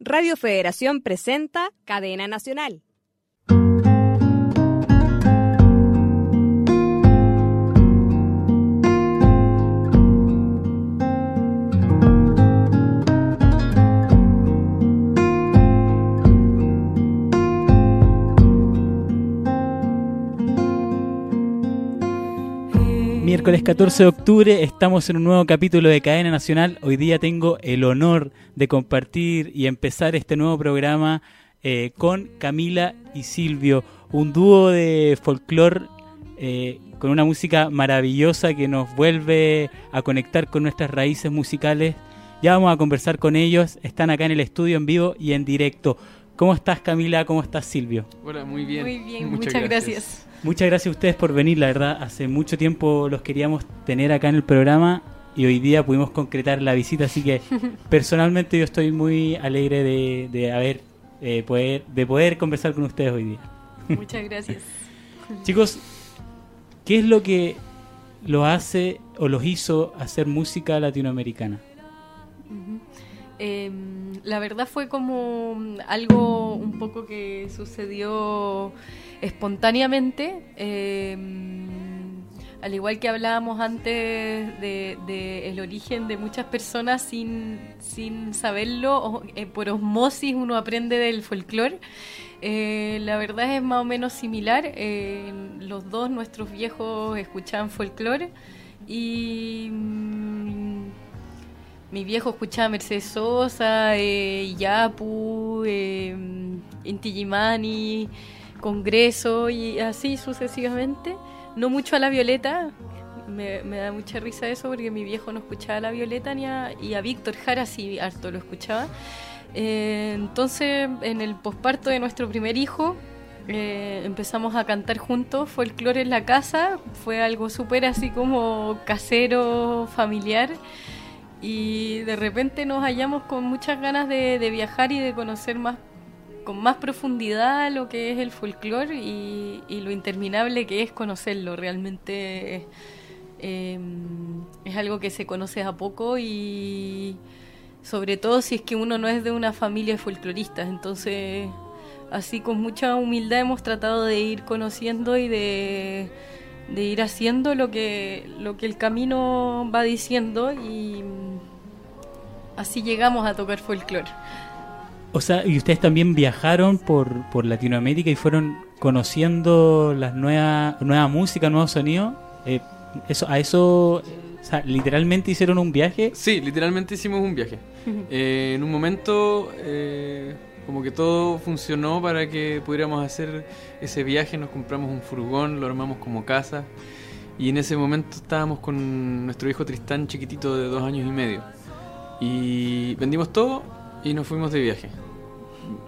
Radio Federación presenta Cadena Nacional. Miércoles 14 de octubre estamos en un nuevo capítulo de Cadena Nacional. Hoy día tengo el honor de compartir y empezar este nuevo programa eh, con Camila y Silvio, un dúo de folclore eh, con una música maravillosa que nos vuelve a conectar con nuestras raíces musicales. Ya vamos a conversar con ellos, están acá en el estudio en vivo y en directo. ¿Cómo estás Camila? ¿Cómo estás Silvio? Hola, muy bien. Muy bien, muchas, gracias. Muchas gracias a ustedes por venir, la verdad, hace mucho tiempo los queríamos tener acá en el programa y hoy día pudimos concretar la visita, así que personalmente yo estoy muy alegre de, de haber eh, poder, de poder conversar con ustedes hoy día. Muchas gracias. Chicos, ¿qué es lo que lo hace o los hizo hacer música latinoamericana? Eh, la verdad fue como algo un poco que sucedió espontáneamente. Eh, al igual que hablábamos antes de, el origen de muchas personas sin, sin saberlo, eh, por osmosis uno aprende del folclore. Eh, la verdad es más o menos similar. Eh, los dos, nuestros viejos, escuchaban folclore y mm, mi viejo escuchaba Mercedes Sosa, eh, Yapu, eh, Inti Congreso y así sucesivamente. No mucho a la Violeta, me, da mucha risa eso porque mi viejo no escuchaba a la Violeta ni a, Víctor Jara sí harto lo escuchaba. Eh, entonces, en el posparto de nuestro primer hijo, eh, empezamos a cantar juntos folclore en la casa. Fue algo súper así como casero, familiar. Y de repente nos hallamos con muchas ganas de viajar y de conocer más con más profundidad lo que es el folclore y, lo interminable que es conocerlo. Realmente eh, es algo que se conoce a poco y sobre todo si es que uno no es de una familia de folcloristas. Entonces, así con mucha humildad hemos tratado de ir conociendo y de, de ir haciendo lo que, lo que el camino va diciendo y así llegamos a tocar folclore. O sea, y ustedes también viajaron por, por Latinoamérica y fueron conociendo las nuevas nueva música, nuevos sonidos. Eh, eso, a eso, o sea, literalmente hicieron un viaje. Sí, literalmente hicimos un viaje. eh, en un momento, eh, como que todo funcionó para que pudiéramos hacer ese viaje. Nos compramos un furgón, lo armamos como casa. Y en ese momento estábamos con nuestro hijo Tristán chiquitito de dos años y medio. Y vendimos todo y nos fuimos de viaje.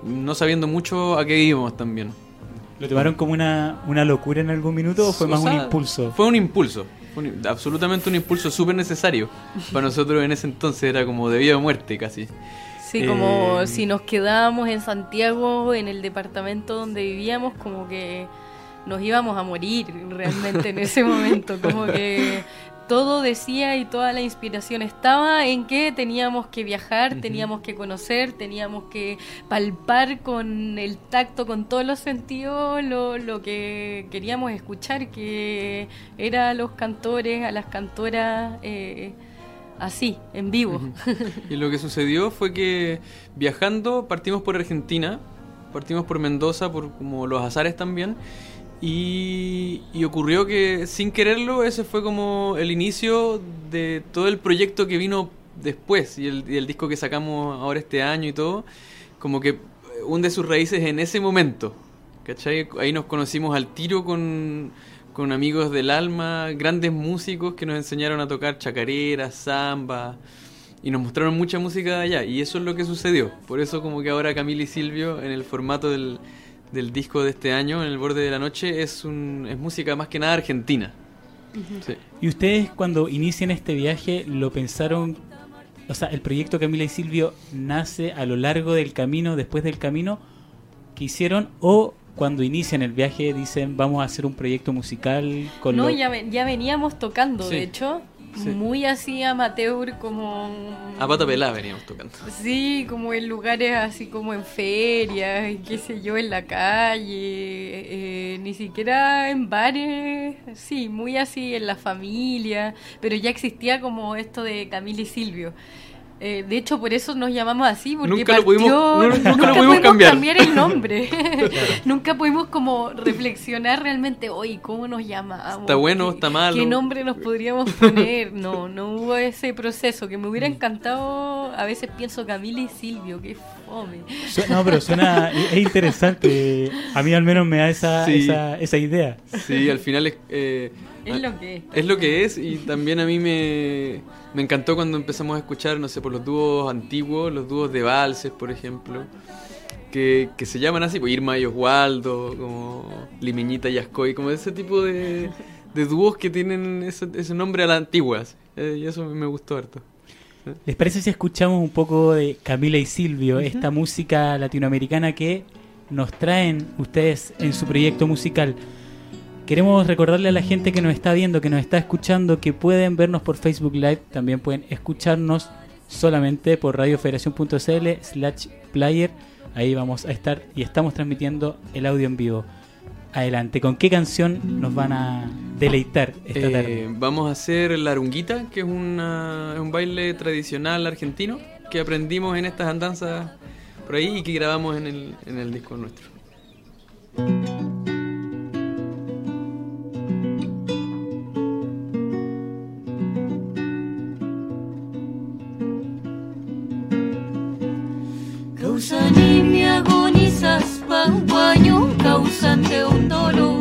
No sabiendo mucho a qué íbamos también. ¿Lo tomaron como una, una locura en algún minuto o fue más sea, un impulso? Fue un impulso. Fue un, absolutamente un impulso súper necesario. Para nosotros en ese entonces era como de vida o muerte casi. Sí, como eh, si nos quedábamos en Santiago, en el departamento donde vivíamos, como que nos íbamos a morir realmente en ese momento. Como que todo decía y toda la inspiración estaba en que teníamos que viajar, uh -huh. teníamos que conocer, teníamos que palpar con el tacto, con todos los sentidos, lo, lo que queríamos escuchar, que era a los cantores, a las cantoras. Eh, así, en vivo. Uh -huh. Y lo que sucedió fue que viajando partimos por Argentina, partimos por Mendoza, por como los azares también, y, ocurrió que sin quererlo ese fue como el inicio de todo el proyecto que vino después y el, y el, disco que sacamos ahora este año y todo, como que hunde sus raíces en ese momento. ¿Cachai? Ahí nos conocimos al tiro con, con amigos del alma, grandes músicos que nos enseñaron a tocar chacareras, samba y nos mostraron mucha música de allá y eso es lo que sucedió. Por eso como que ahora Camila y Silvio en el formato del del disco de este año, En el borde de la noche, es, un, es música más que nada argentina. Uh -huh. sí. ¿Y ustedes cuando inician este viaje lo pensaron, o sea, el proyecto Camila y Silvio nace a lo largo del camino, después del camino que hicieron o cuando inician el viaje dicen vamos a hacer un proyecto musical con no lo... ya, ya veníamos tocando Sí. de hecho Sí. muy así amateur, como... A pata pelada veníamos tocando. Sí, como en lugares así como en ferias, qué sé yo, en la calle, eh, ni siquiera en bares, sí, muy así en la familia, pero ya existía como esto de Camila y Silvio. Eh, de hecho, por eso nos llamamos así, porque Nunca lo partió- pudimos- no- nunca lo pudimos pudimos cambiar. el nombre. nunca pudimos como reflexionar realmente, oye, ¿cómo nos llamamos? ¿Está bueno? ¿Qué- ¿Está malo? ¿Qué nombre nos podríamos poner? No, no hubo ese proceso, que me hubiera encantado, a veces pienso Camila y Silvio, qué fome. No, pero suena, es interesante. A mí al menos me da esa, Sí. esa, esa idea. Sí, al final es, eh, Es lo que es. es lo que es y también a mí me, me encantó cuando empezamos a escuchar, no sé, por los dúos antiguos, los dúos de valses, por ejemplo, que, que se llaman así, pues Irma y Oswaldo, como Limeñita y Ascoy, como ese tipo de, de dúos que tienen ese, ese nombre a la antigua. así. Eh, y eso me gustó harto. ¿Les parece si escuchamos un poco de Camila y Silvio, esta música latinoamericana que nos traen ustedes en su proyecto musical? Queremos recordarle a la gente que nos está viendo, que nos está escuchando, que pueden vernos por Facebook Live, también pueden escucharnos solamente por radiofederación.cl slash player. Ahí vamos a estar y estamos transmitiendo el audio en vivo. Adelante, ¿con qué canción nos van a deleitar esta Eh, tarde? vamos a hacer la arunguita, que es, una, es un baile tradicional argentino que aprendimos en estas andanzas por ahí y que grabamos en el, en el disco nuestro. Causani mi agonizas guaño causante un dolor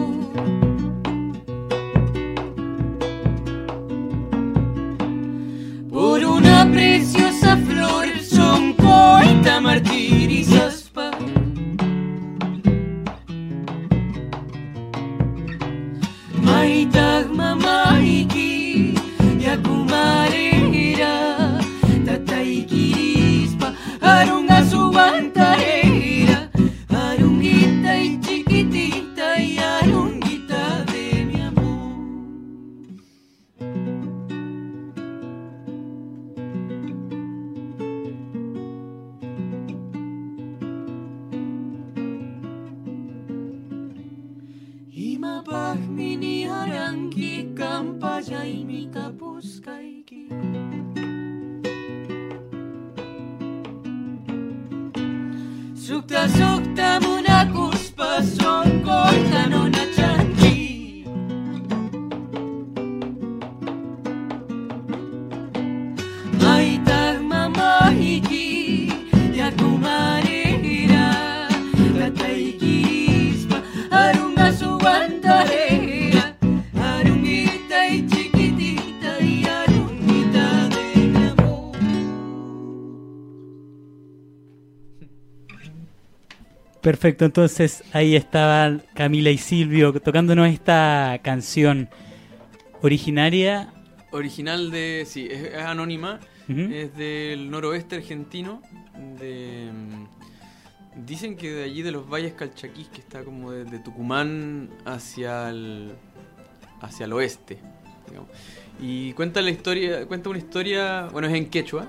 Perfecto, entonces ahí estaban Camila y Silvio tocándonos esta canción originaria. Original de. Sí, es, es anónima. Es del noroeste argentino. De, mm, dicen que de allí de los valles Calchaquís, que está como desde Tucumán hacia el, hacia el oeste. digamos. Y cuenta la historia, cuenta una historia, bueno, es en quechua,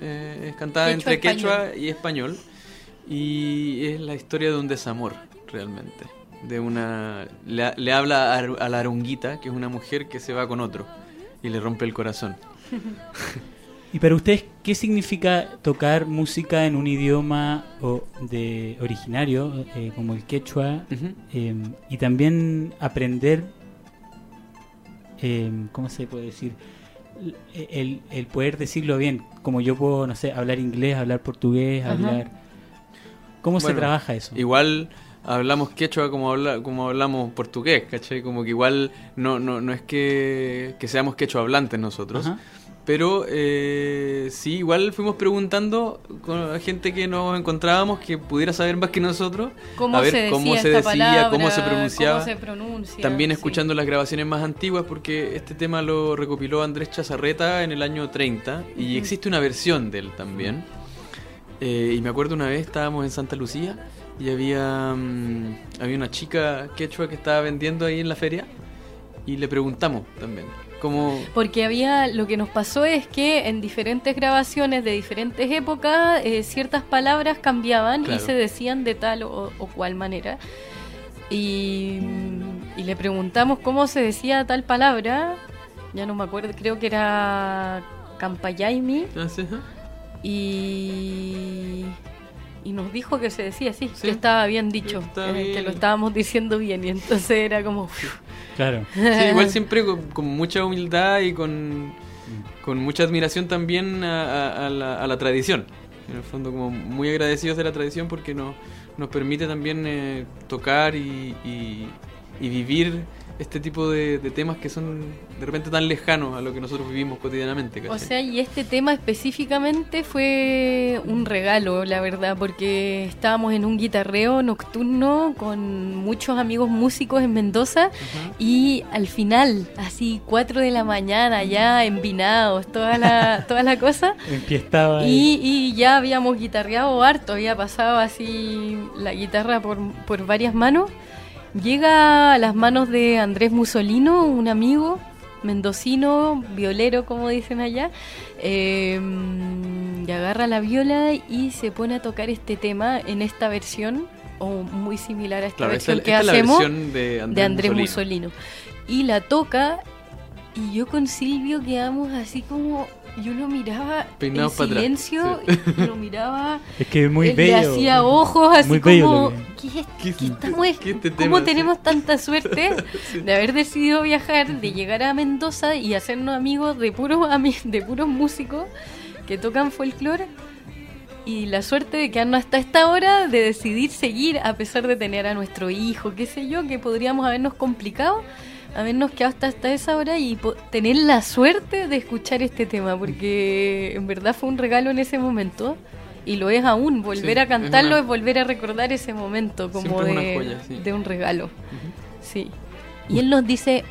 eh, es cantada Quechua entre quechua español. y español. Y es la historia de un desamor, realmente. De una. Le, le habla a, a la arunguita, que es una mujer que se va con otro y le rompe el corazón. ¿Y para ustedes qué significa tocar música en un idioma o de originario eh, como el quechua eh, y también aprender, eh, ¿cómo se puede decir? El, el poder decirlo bien, como yo puedo, no sé, hablar inglés, hablar portugués, Ajá. hablar... ¿Cómo se trabaja eso? Igual hablamos quechua como, habla, como hablamos portugués, ¿cachai? Como que igual no, no, no es que, que seamos quechua hablantes nosotros. Ajá. Pero eh, sí, igual fuimos preguntando con la gente que nos encontrábamos que pudiera saber más que nosotros. ¿Cómo a ver se decía cómo se decía, palabra, cómo se pronunciaba. cómo se pronuncia, También sí. escuchando las grabaciones más antiguas, porque este tema lo recopiló Andrés Chazarreta en el año 30 y existe una versión de él también. Eh, y me acuerdo una vez estábamos en Santa Lucía y había, mm, había una chica quechua que estaba vendiendo ahí en la feria y le preguntamos también. Como... Porque había, lo que nos pasó es que en diferentes grabaciones de diferentes épocas, eh, ciertas palabras cambiaban Claro. y se decían de tal o, o cual manera. Y, y le preguntamos cómo se decía tal palabra, ya no me acuerdo, creo que era Campayaimi, Ah, sí, y, y nos dijo que se decía así, Sí. que estaba bien dicho, bien. que lo estábamos diciendo bien, y entonces era como... Claro. Sí, igual siempre con, con mucha humildad y con, con mucha admiración también a, a- a la, a la tradición. En el fondo, como muy agradecidos de la tradición porque nos, nos permite también eh, tocar y, y- y vivir este tipo de, de temas que son de repente tan lejanos a lo que nosotros vivimos cotidianamente. O sea, y este tema específicamente fue un regalo, la verdad, porque estábamos en un guitarreo nocturno con muchos amigos músicos en Mendoza y al final, así 4 de la mañana, ya envinados, toda la, toda la cosa. Empiestaba Y, y ya habíamos guitarreado harto, había pasado así la guitarra por, por varias manos. Llega a las manos de Andrés Musolino, un amigo mendocino, violero como dicen allá, eh, y agarra la viola y se pone a tocar este tema en esta versión, o muy similar a esta Claro, esta, versión que esta es la hacemos versión de Andrés, de Andrés Mussolino. Musolino. Y la toca y yo con Silvio quedamos así como yo lo miraba Peinados en silencio sí. y lo miraba Es que es muy él bello. le hacía ojos así Muy bello como que- ¿qué, es- ¿Qué- qué estamos- qué este cómo tema, sí? tenemos tanta suerte de haber decidido viajar de llegar a Mendoza y hacernos amigos de puros de puros músicos que tocan folclore y la suerte de quedarnos hasta esta hora de decidir seguir a pesar de tener a nuestro hijo, qué sé yo, que podríamos habernos complicado, habernos quedado hasta, hasta esa hora y tener la suerte de escuchar este tema, porque en verdad fue un regalo en ese momento y lo es aún, volver Sí, a es cantarlo una- es volver a recordar ese momento como de, joya, sí. de un regalo. Sí. Y él nos dice,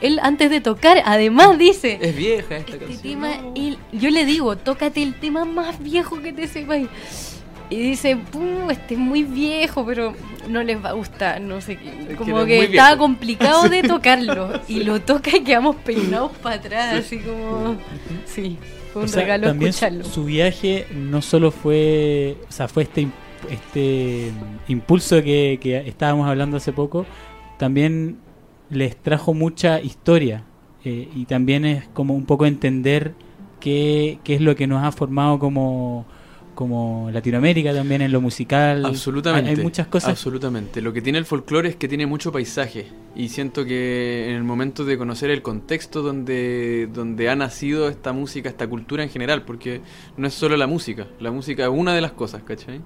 él antes de tocar, además dice, Es vieja esta este canción. tema, él- yo le digo, tócate el tema más viejo que te sepas. Y dice, "Puh, este es muy viejo, pero no les va a gustar, no sé qué. Como que estaba viejo. complicado de tocarlo. y lo toca y quedamos peinados para atrás, así como... Sí, fue un O sea, regalo también escucharlo. Su, viaje no solo fue, o sea, fue este, este impulso que, que estábamos hablando hace poco, también les trajo mucha historia eh, y también es como un poco entender qué, qué es lo que nos ha formado como, como Latinoamérica también en lo musical. Absolutamente. Hay, hay muchas cosas. Absolutamente. Lo que tiene el folclore es que tiene mucho paisaje. Y siento que en el momento de conocer el contexto donde, donde ha nacido esta música, esta cultura en general, porque no es solo la música, la música es una de las cosas, ¿cachai?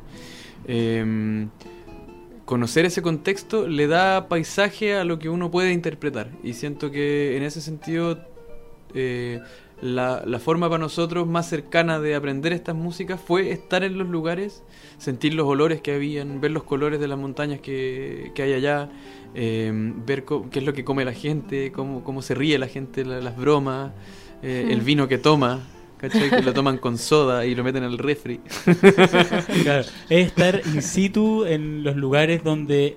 Em, conocer ese contexto le da paisaje a lo que uno puede interpretar. Y siento que en ese sentido eh, la, la forma para nosotros más cercana de aprender estas músicas fue estar en los lugares, sentir los olores que habían, ver los colores de las montañas que, que hay allá, eh, ver co- qué es lo que come la gente, cómo, cómo se ríe la gente, la- las bromas, eh, el vino que toma. ¿Cachai? Que lo toman con soda y lo meten al refri. Claro, es estar in situ en los lugares donde.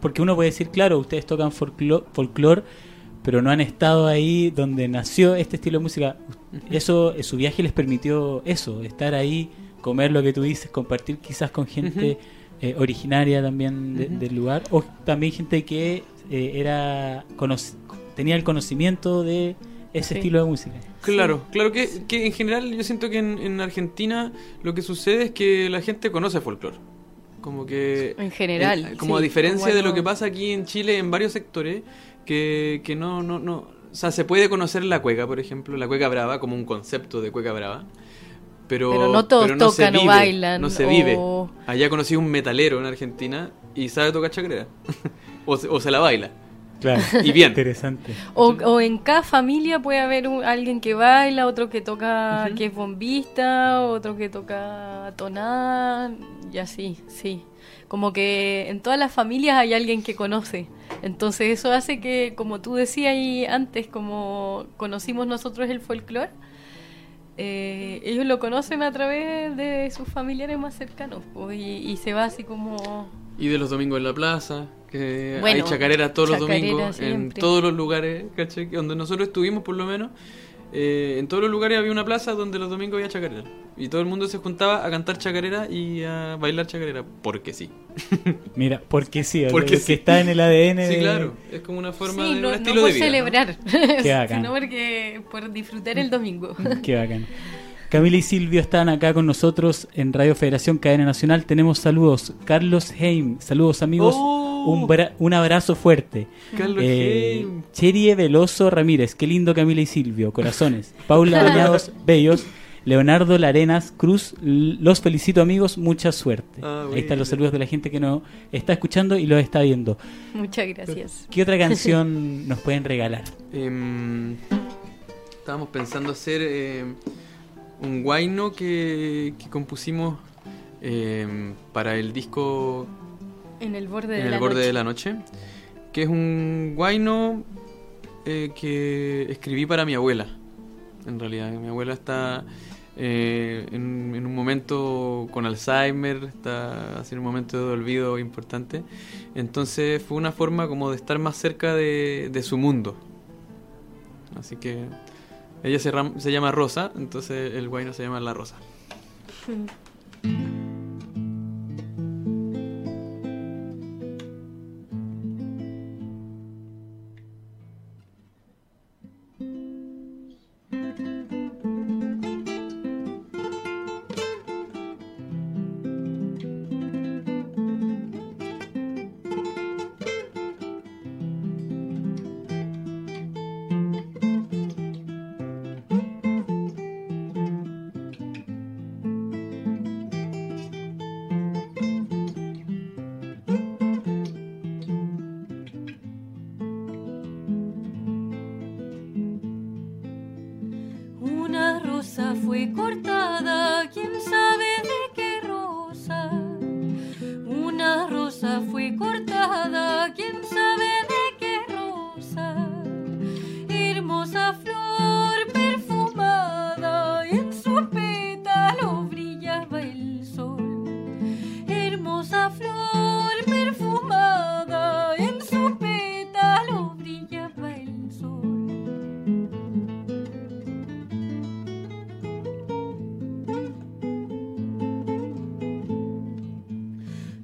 Porque uno puede decir, claro, ustedes tocan folclo- folclore, pero no han estado ahí donde nació este estilo de música. Eso, eh, su viaje les permitió eso, estar ahí, comer lo que tú dices, compartir quizás con gente eh, originaria también de- del lugar, o también gente que eh, era tenía el conocimiento de ese Sí. estilo de música. Claro, claro que, que en general yo siento que en, en Argentina lo que sucede es que la gente conoce folclore. Como que... En general, eh, como sí, a diferencia como de lo que pasa aquí en Chile en varios sectores, que, que no, no, no... O sea, se puede conocer la cueca, por ejemplo, la cueca brava, como un concepto de cueca brava. Pero, Pero no todos se tocan o vive, bailan, No se o- vive. Allá conocí un metalero en Argentina y sabe tocar chacarera. o, se, o se la baila. Claro, Y bien. interesante. O, o en cada familia puede haber un- alguien que baila, otro que toca, que es bombista, otro que toca tonada, y así, sí. Como que en todas las familias hay alguien que conoce. Entonces eso hace que, como tú decías ahí antes, como conocimos nosotros el folclore, eh, ellos lo conocen a través de sus familiares más cercanos. pues, y, y se va así como Y de los domingos en la plaza, que Bueno, hay chacareras todos los domingos, en todos los lugares. Que Donde nosotros estuvimos por lo menos, eh, en todos los lugares había una plaza donde los domingos había chacarera. Y todo el mundo se juntaba a cantar chacarera y a bailar chacarera, porque sí. Mira, porque sí, Porque sí. está en el ADN. Sí, de- claro, es como una forma Sí, de no, un no estilo por de vida. ¿no? celebrar, Qué bacán. sino porque por disfrutar el domingo. Qué bacán. Camila y Silvio están acá con nosotros en Radio Federación Cadena Nacional. Tenemos saludos. Carlos Heim, saludos amigos. Oh. Un, bra- un abrazo fuerte. Carlos Eh, Heim. Cherie Veloso Ramírez, qué lindo Camila y Silvio, corazones. Paula Bañados Bellos, Leonardo Larenas Cruz, los felicito amigos, mucha suerte. Ah, Ahí están los saludos de la gente que nos está escuchando y los está viendo. Muchas gracias. ¿Qué otra canción nos pueden regalar? Em, estábamos pensando hacer em, un guayno que, que compusimos em, para el disco En el borde de el la borde noche. de la noche, que es un guayno eh, que escribí para mi abuela. En realidad, mi abuela está eh, en, en un momento con Alzheimer, está haciendo un momento de olvido importante. Entonces fue una forma como de estar más cerca de, de su mundo. Así que ella se, se llama Rosa, entonces el guayno se llama La Rosa.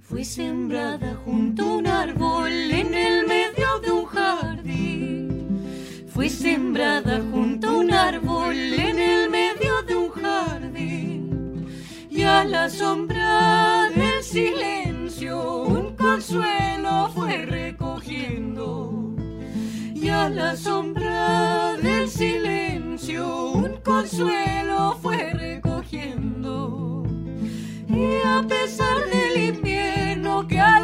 Fue sembrada junto a un árbol en el medio de un jardín. Fue sembrada junto a un árbol en el medio de un jardín. Y a la sombra del silencio un consuelo fue recogiendo. Y a la sombra del silencio un consuelo fue recogiendo. Y a pesar del invierno que a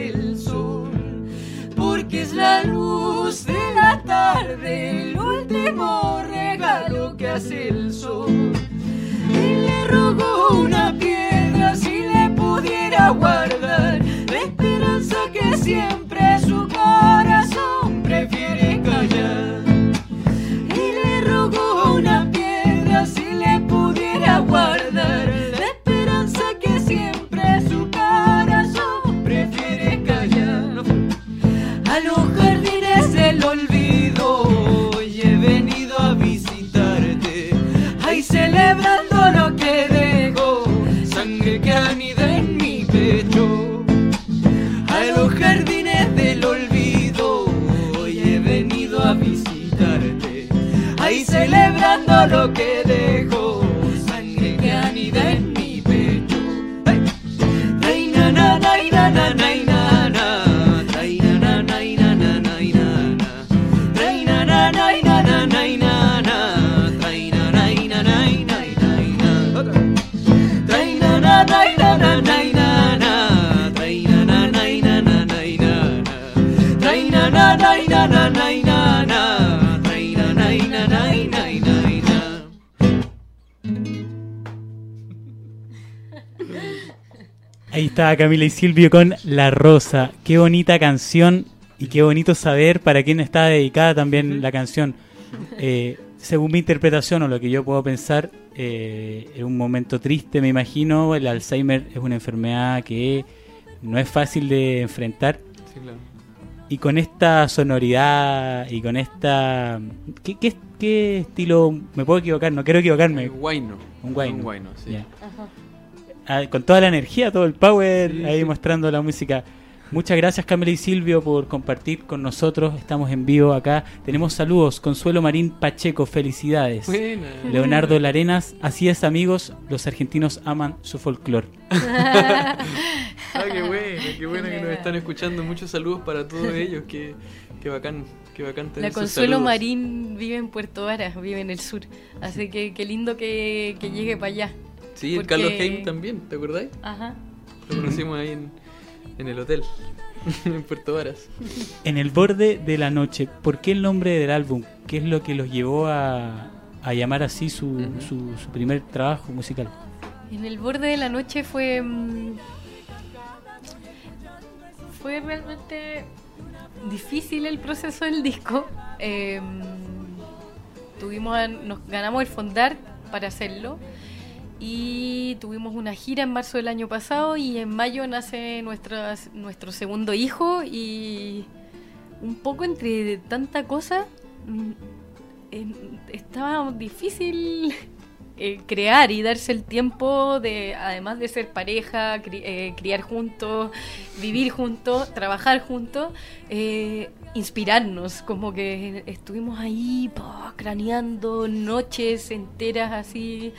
regalo que hace el sol. Porque es la luz de la tarde, el último regalo que hace el sol. Y le rogó una piedra si le pudiera guardar Ahí está Camila y Silvio con La Rosa. Qué bonita canción y qué bonito saber para quién está dedicada también la canción. Eh, según mi interpretación o lo que yo puedo pensar, eh, es un momento triste, me imagino. El Alzheimer es una enfermedad que no es fácil de enfrentar. Sí, claro. Y con esta sonoridad y con esta... ¿Qué, qué, qué estilo? Me puedo equivocar, no quiero equivocarme. Guayno. Un guayno. Un guayno, sí. Ah, con toda la energía, todo el power, Sí, ahí mostrando la música. Muchas gracias Camila y Silvio por compartir con nosotros. Estamos en vivo acá. Tenemos saludos. Consuelo Marín Pacheco, felicidades. Buena. Leonardo Larenas, así es amigos, los argentinos aman su folclore. Ah, qué bueno, qué bueno que nos están escuchando. Muchos saludos para todos ellos. Qué, qué bacán, qué bacán tener La Consuelo saludos. Marín vive en Puerto Varas, vive en el sur. Así que qué lindo que, que llegue para allá. Sí, el porque- Carlos Heim también, ¿te acordáis? Ajá. Lo conocimos ahí en, en el hotel, en Puerto Varas. En el borde de la noche, ¿por qué el nombre del álbum? ¿Qué es lo que los llevó a, a llamar así su, Ujú. su, su primer trabajo musical? En el borde de la noche fue. mm, Fue realmente difícil el proceso del disco. Eh, tuvimos, nos ganamos el Fondar para hacerlo. Y tuvimos una gira en marzo del año pasado. Y en mayo nace nuestra, nuestro segundo hijo. Y un poco entre tanta cosa. mm, estaba difícil eh, crear y darse el tiempo de, además de ser pareja, eh, criar juntos, vivir juntos, trabajar juntos, eh, inspirarnos, como que estuvimos ahí craneando noches enteras así.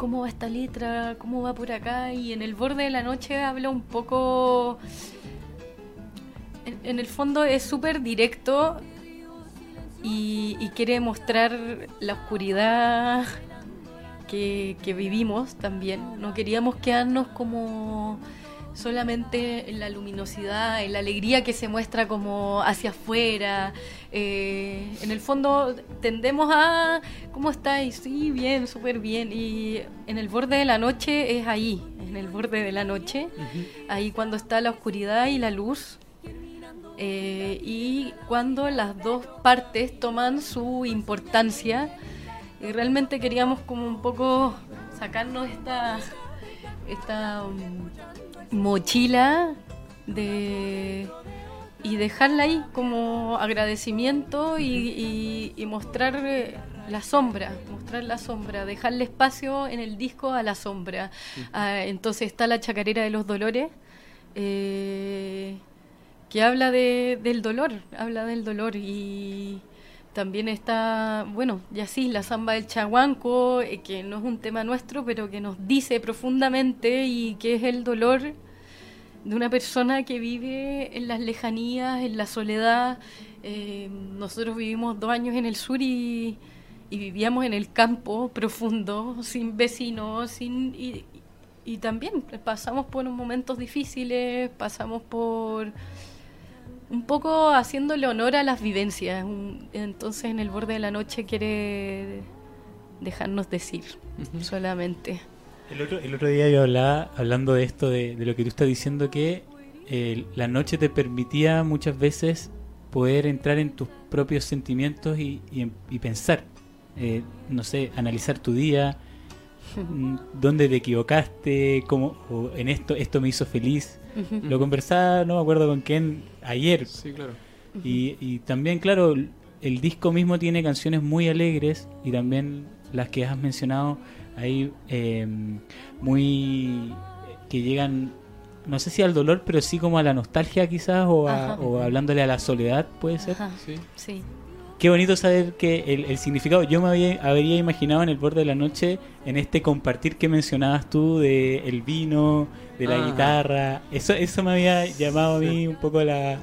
¿Cómo va esta letra? ¿Cómo va por acá? Y en el borde de la noche habla un poco... En, el fondo es súper directo y, quiere mostrar la oscuridad que vivimos también. No queríamos quedarnos como solamente en la luminosidad, en la alegría que se muestra como hacia afuera. Eh, en el fondo tendemos a, ¿cómo estáis? Sí, bien, súper bien. Y en el borde de la noche es ahí, en el borde de la noche, ahí cuando está la oscuridad y la luz. Eh, y cuando las dos partes toman su importancia y realmente queríamos como un poco sacarnos esta esta mm, mochila de y dejarla ahí como agradecimiento y, y- y mostrar eh, la sombra, mostrar la sombra, dejarle espacio en el disco a la sombra. Ah, entonces está la chacarera de los dolores, eh, que habla de, del dolor, habla del dolor y también está, bueno, y así, la samba del chaguanco, eh, que no es un tema nuestro, pero que nos dice profundamente y que es el dolor de una persona que vive en las lejanías, en la soledad. Eh, nosotros vivimos dos años en el sur y, y vivíamos en el campo profundo, sin vecinos, sin y, y también pasamos por momentos difíciles, pasamos por un poco haciéndole honor a las vivencias. Un- Entonces en el borde de la noche quiere dejarnos decir solamente. El otro, el otro día yo hablaba, hablando de esto, de, de lo que tú estás diciendo, que eh, la noche te permitía muchas veces poder entrar en tus propios sentimientos y, y, en- y pensar, eh, no sé, analizar tu día, dónde te equivocaste, cómo, o en esto, esto me hizo feliz. Lo conversaba, no me acuerdo con quién, ayer, Sí, claro. y, y también, claro, el- disco mismo tiene canciones muy alegres y también las que has mencionado ahí eh, muy que llegan, no sé si al dolor, pero sí como a la nostalgia quizás o, a- o hablándole a la soledad, puede ser. Ajá, Sí. sí. Qué bonito saber que el, el significado, yo me había, habría imaginado en el borde de la noche, en este compartir que mencionabas tú de el vino, de la Ah. guitarra, eso eso me había llamado a mí un poco la,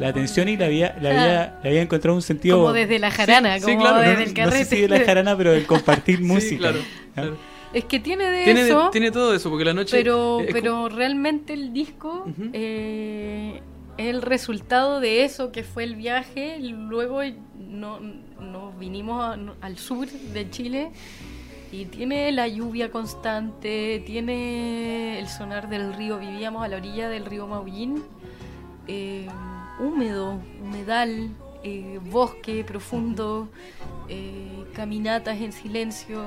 la atención y le había, le había, le había encontrado un sentido... Como desde la jarana, Sí, sí, como claro, desde no- el no carrete. sé si de la jarana, pero el compartir Sí, música. claro, ¿Ah? claro. Es que tiene de Tiene, eso, tiene todo eso, porque la noche. pero, es pero realmente el disco eh, es el resultado de eso que fue el viaje. Luego no, nos vinimos al sur de Chile Y tiene la lluvia constante, tiene el sonar del río. Vivíamos a la orilla del río Maullín, eh, húmedo, humedal, eh, bosque profundo, eh, caminatas en silencio.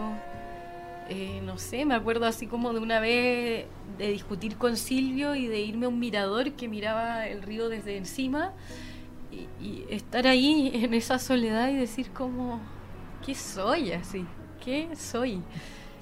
No sé, me acuerdo así como de una vez de discutir con Silvio y de irme a un mirador que miraba el río desde encima y, y estar ahí en esa soledad y decir como, ¿qué soy así? ¿Qué soy?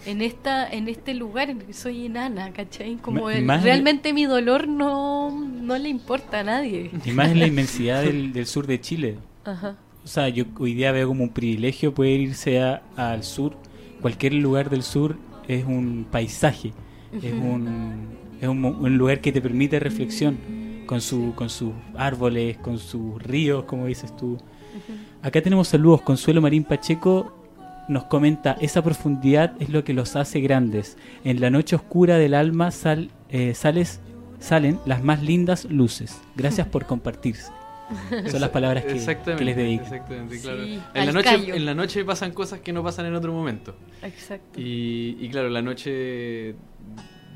En esta, en este lugar en que soy enana, ¿cachai? Como el- realmente mi dolor no, no le importa a nadie. Y más en la inmensidad del, del sur de Chile. Ajá. O sea, yo hoy día veo como un privilegio poder irse a- al sur. Cualquier lugar del sur es un paisaje, es un, es un, un lugar que te permite reflexión con, su, con sus árboles, con sus ríos, como dices tú. Acá tenemos saludos. Consuelo Marín Pacheco nos comenta, esa profundidad es lo que los hace grandes. En la noche oscura del alma sal, eh, sales, salen las más lindas luces. Gracias por compartirse. Son las palabras que, Exactamente, que les dedico. Exactamente, claro. Sí, en, la noche, callo. en la noche pasan cosas que no pasan en otro momento. Exacto. Y, y claro, la noche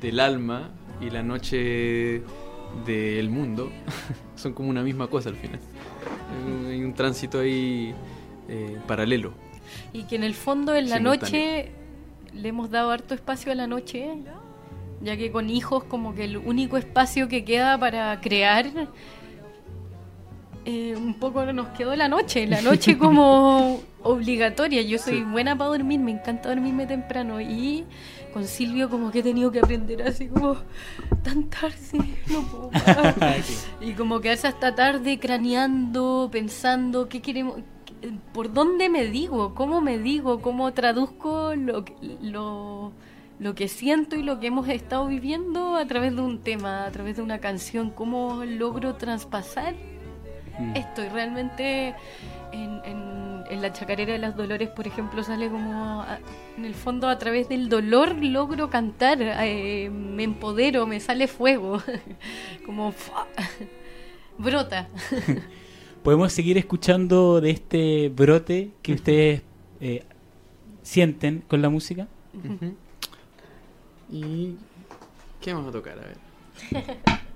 del alma y la noche del mundo son como una misma cosa al final. Hay un- tránsito ahí eh, paralelo. Y que en el fondo en la Simultáneo. noche le hemos dado harto espacio a la noche, ya que con hijos como que el único espacio que queda para crear, eh, un poco nos quedó la noche, la noche como obligatoria. Yo soy Sí. buena para dormir, me encanta dormirme temprano y con Silvio como que he tenido que aprender así como tan tarde, no puedo parar. Y como quedarse hasta tarde craneando, pensando qué queremos, por dónde me digo, cómo me digo, cómo traduzco lo, que- lo, lo que siento y lo que hemos estado viviendo a través de un tema, a través de una canción, cómo logro traspasar Mm. esto. Y realmente en, en- en la chacarera de los dolores, por ejemplo, sale como, a- en el fondo, a través del dolor logro cantar, eh, me empodero, me sale fuego, como ¡fua! brota. Podemos seguir escuchando de este brote que ustedes eh, sienten con la música. ¿Y qué vamos a tocar? A ver.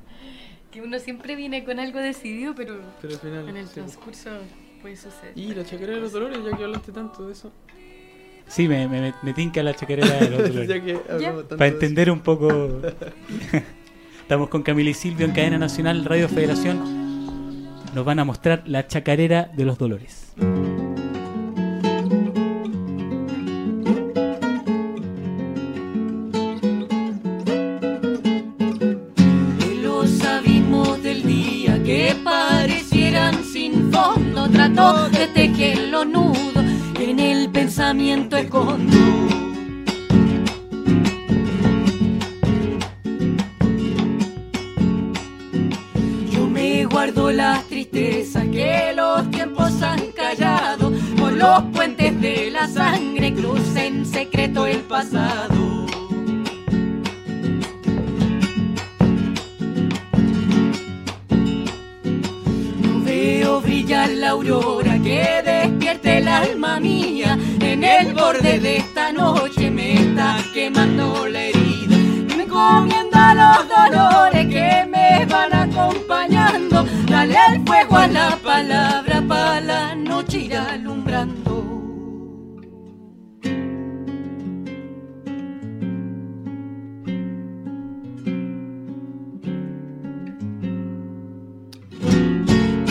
Que uno siempre viene con algo decidido, pero Pero al final. en el sí. transcurso puede suceder. Y la chacarera de los dolores, ya que hablaste tanto de eso. Sí, me, me, me tinca la chacarera de los dolores. ya que Para de entender un poco. Estamos con Camila y Silvio en Cadena Nacional Radio Federación. Nos van a mostrar la chacarera de los dolores. Escondo. Yo me guardo las tristezas que los tiempos han callado. Por los puentes de la sangre cruce en secreto el pasado. No veo brillar la aurora que despierte el alma mía. El borde de esta noche me está quemando la herida. Y me encomienda los dolores que me van acompañando. Dale el fuego a la palabra para la noche ir alumbrando.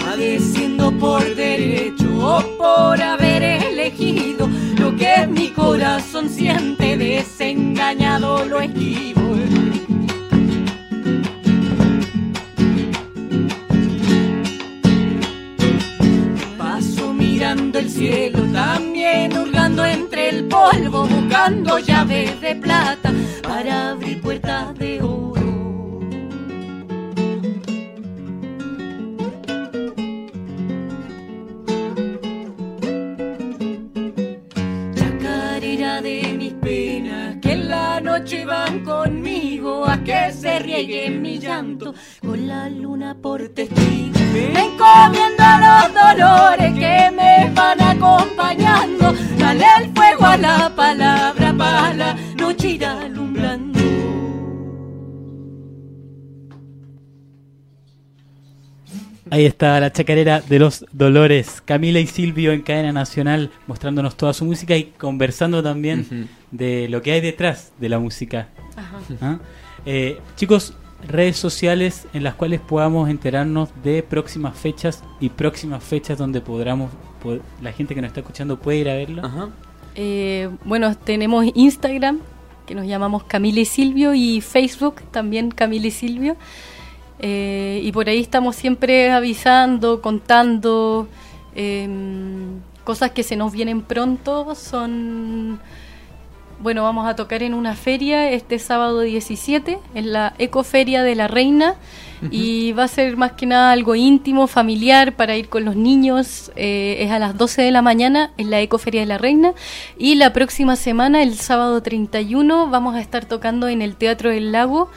padeciendo por derecho o por haber elegido lo que mi corazón siente desengañado lo esquivo. Paso mirando el cielo, también hurgando entre el polvo, buscando llaves de plata para abrir puertas de oro. Conmigo a que se riegue mi llanto con la luna por testigo me encomiendo los dolores que me van acompañando dale el fuego a la palabra va la noche alumbrando. Ahí está la chacarera de los Dolores, Camila y Silvio en cadena nacional, mostrándonos toda su música y conversando también de lo que hay detrás de la música. Ajá. ¿ah? Eh, chicos, redes sociales en las cuales podamos enterarnos de próximas fechas y próximas fechas donde podamos, po- la gente que nos está escuchando puede ir a verlo. Ajá. Eh, bueno, tenemos Instagram, que nos llamamos Camila y Silvio, y Facebook también Camila y Silvio. Eh, y por ahí estamos siempre avisando, contando em, cosas que se nos vienen pronto. Son, bueno, vamos a tocar en una feria este sábado 17, en la Ecoferia de la Reina. Y va a ser más que nada algo íntimo, familiar, para ir con los niños. Eh, es a las 12 de la mañana en la Ecoferia de la Reina. Y la próxima semana, el sábado 31, vamos a estar tocando en el Teatro del Lago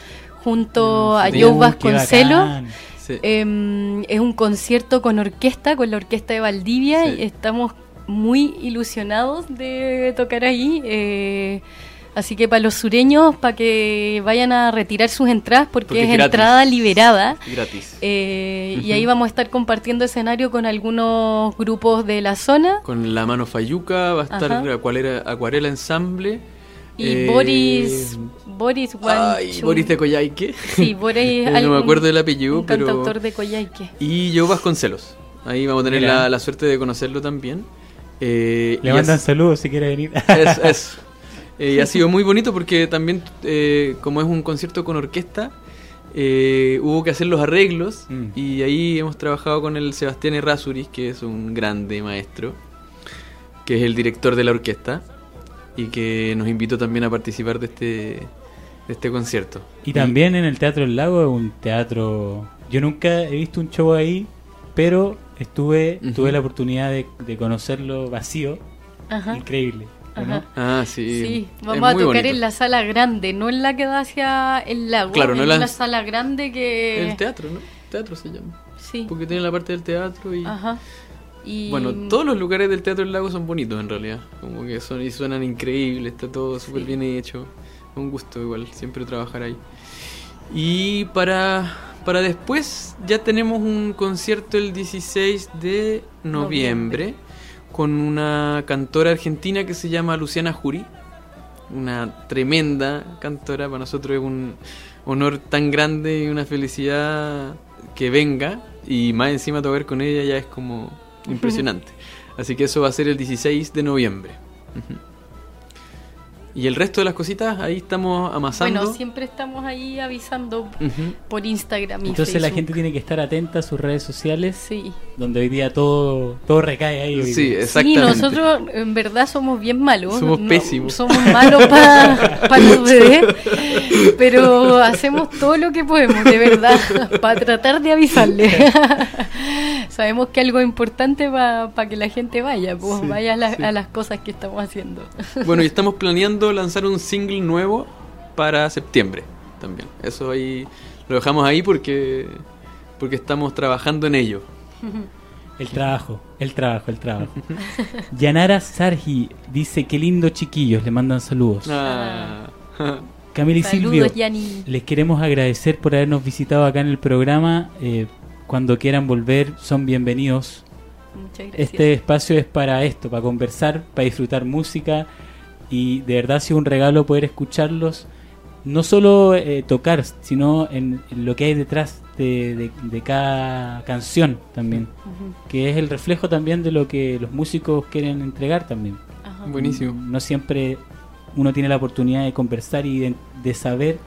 junto a sí. Joe Uh, bacán. Sí. Em, es un concierto con orquesta, con la orquesta de Valdivia, Sí. y estamos muy ilusionados de tocar ahí. eh, así que para los sureños, para que vayan a retirar sus entradas, porque, Porque es gratis. entrada liberada. Gratis. eh, Y ahí vamos a estar compartiendo escenario con algunos grupos de la zona. Con la mano Fayuca va a estar Acuarela Ensamble. Y eh, Boris. Boris Ay. Boris de Coyhaique. Sí, Boris. No me acuerdo del apellido, pero- cantautor de Coyhaique. Y yo Vasconcelos. Ahí vamos a tener la, la suerte de conocerlo también. Eh, Le mandan saludos si quiere venir. es- es- eh, y ha sido muy bonito porque también, eh, como es un concierto con orquesta, eh, hubo que hacer los arreglos. Mm. Y ahí hemos trabajado con el Sebastián Errázuriz, que es un grande maestro, que es el director de la orquesta. Y que nos invitó también a participar de este, de este concierto. Y también en el Teatro del Lago es un teatro... Yo nunca he visto un show ahí, pero estuve tuve la oportunidad de, de conocerlo vacío. Ajá. Increíble. Ah, sí. Sí, es vamos a tocar bonito. en la sala grande, no en la que da hacia el lago, Claro, no en la- la sala grande que... El teatro, ¿no? Teatro se llama. Sí, Porque tiene la parte del teatro y... ajá. Y... Bueno, todos los lugares del Teatro del Lago son bonitos en realidad. Como que son y suenan increíbles, está todo súper Sí. bien hecho. Un gusto igual, siempre trabajar ahí. Y para, para después ya tenemos un concierto el 16 de noviembre, Noviembre. con una cantora argentina que se llama Luciana Jurí. Una tremenda cantora, para nosotros es un honor tan grande y una felicidad que venga. Y más encima tocar con ella ya es como impresionante. Así que eso va a ser el 16 de noviembre. Y el resto de las cositas ahí estamos amasando. Bueno, siempre estamos ahí avisando Ujú. por Instagram y Entonces la Facebook. gente tiene que estar atenta a sus redes sociales, Sí. donde hoy día todo todo recae ahí. Sí, día. Sí, exactamente. nosotros en verdad somos bien malos. Somos pésimos. Somos malos para los bebés, pero hacemos todo lo que podemos, de verdad, para tratar de avisarles. Sabemos que algo importante para que la gente vaya, pues Sí, vaya a, la- sí. a las cosas que estamos haciendo. Bueno, y estamos planeando lanzar un single nuevo para septiembre también. Eso ahí lo dejamos ahí porque porque estamos trabajando en ello. El trabajo, el trabajo, el trabajo. Yanara Sargi dice, qué lindo chiquillos, le mandan saludos. Ah. Camila y Silvio, Saludos, Yani. les queremos agradecer por habernos visitado acá en el programa. Eh, cuando quieran volver, son bienvenidos. Muchas gracias. Este espacio es para esto, para conversar, para disfrutar música y de verdad ha sido un regalo poder escucharlos, no solo eh, tocar, sino en, en lo que hay detrás de, de- de cada canción también, que es el reflejo también de lo que los músicos quieren entregar también. Ajá. Buenísimo. No siempre uno tiene la oportunidad de conversar y de, de saber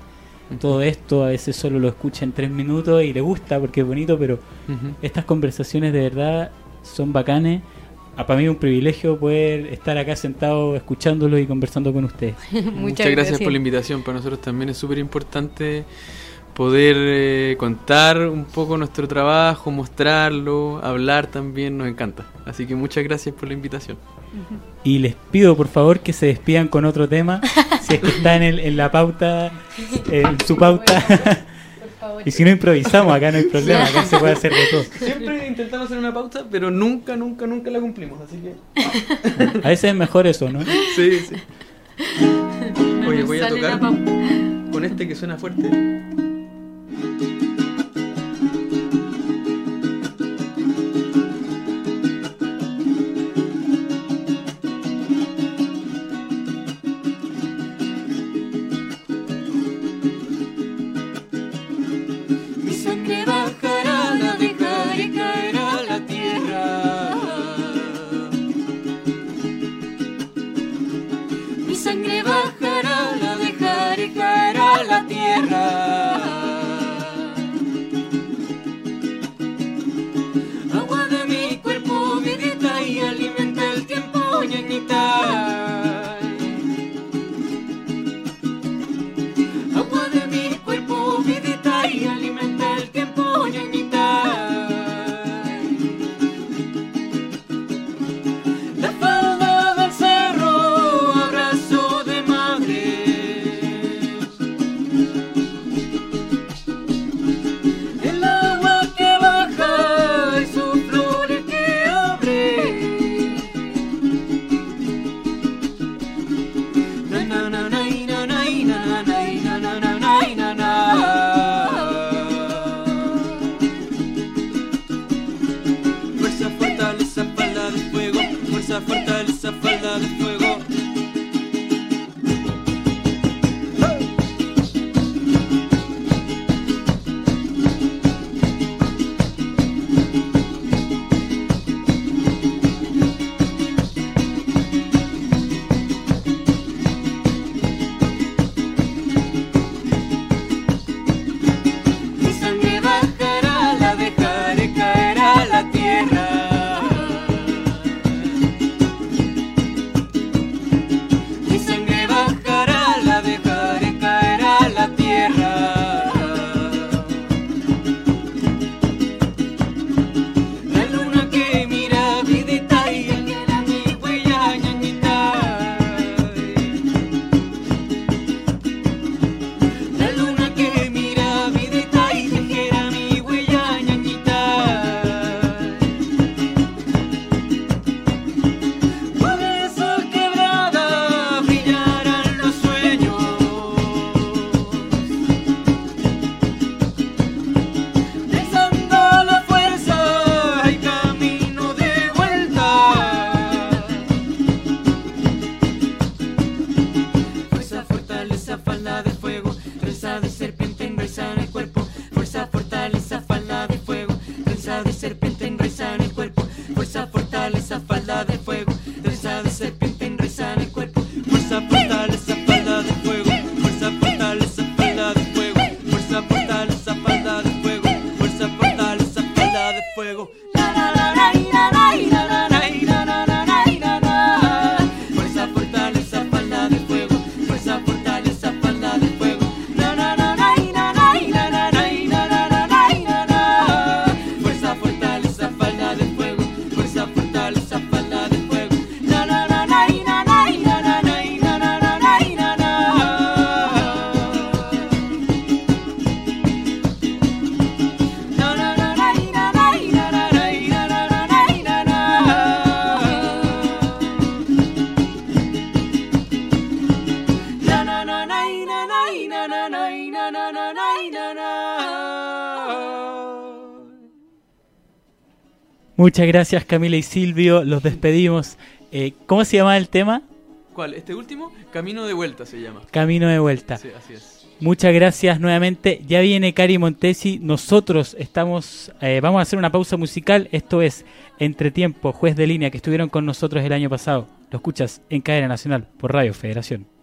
todo esto, a veces solo lo escucha en tres minutos y le gusta porque es bonito, pero estas conversaciones de verdad son bacanes. Para mí es un privilegio poder estar acá sentado escuchándolo y conversando con ustedes. Muchas, gracias, por la invitación. Para nosotros también es súper importante poder eh, contar un poco nuestro trabajo, mostrarlo, hablar también, nos encanta. Así que muchas gracias por la invitación. Y les pido por favor que se despidan con otro tema, si es que está en, el- en la pauta, en su pauta. Por favor. y si no improvisamos, acá no hay problema, acá se puede hacer de todo. Siempre intentamos hacer una pausa, pero nunca, nunca, nunca la cumplimos, así que... A veces es mejor eso, ¿no? Sí, sí. Oye, voy a tocar con este que suena fuerte. Muchas gracias Camila y Silvio, los despedimos. Eh, ¿Cómo se llama el tema? ¿Cuál? ¿Este último? Camino de vuelta se llama. Camino de vuelta. Sí, así es. Muchas gracias nuevamente. Ya viene Cari Montesi. Nosotros estamos, eh, vamos a hacer una pausa musical. Esto es Entretiempo, juez de línea, que estuvieron con nosotros el año pasado. Lo escuchas en Cadena Nacional por Radio Federación.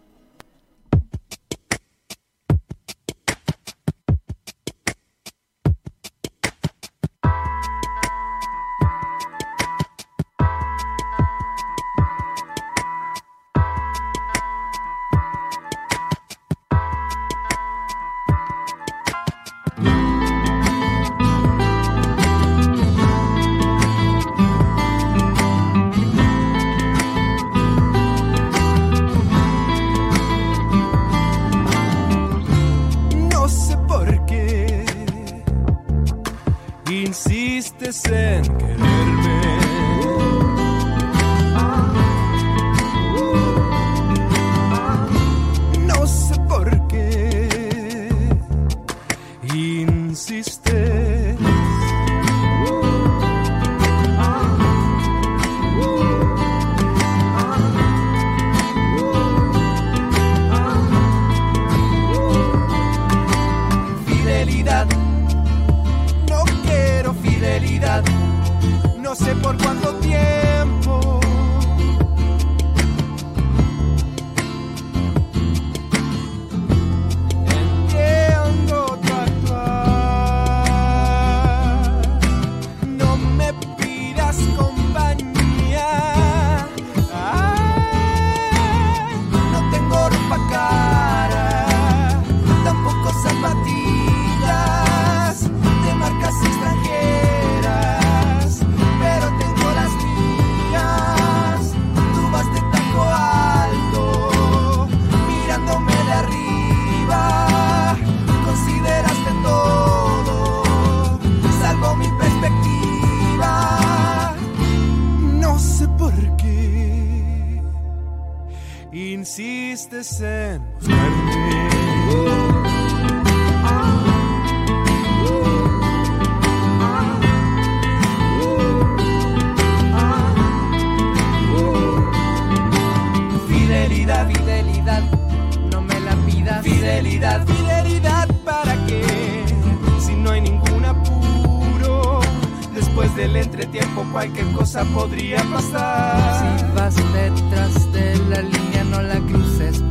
del entretiempo cualquier cosa podría pasar. Si vas detrás de la línea no la cruces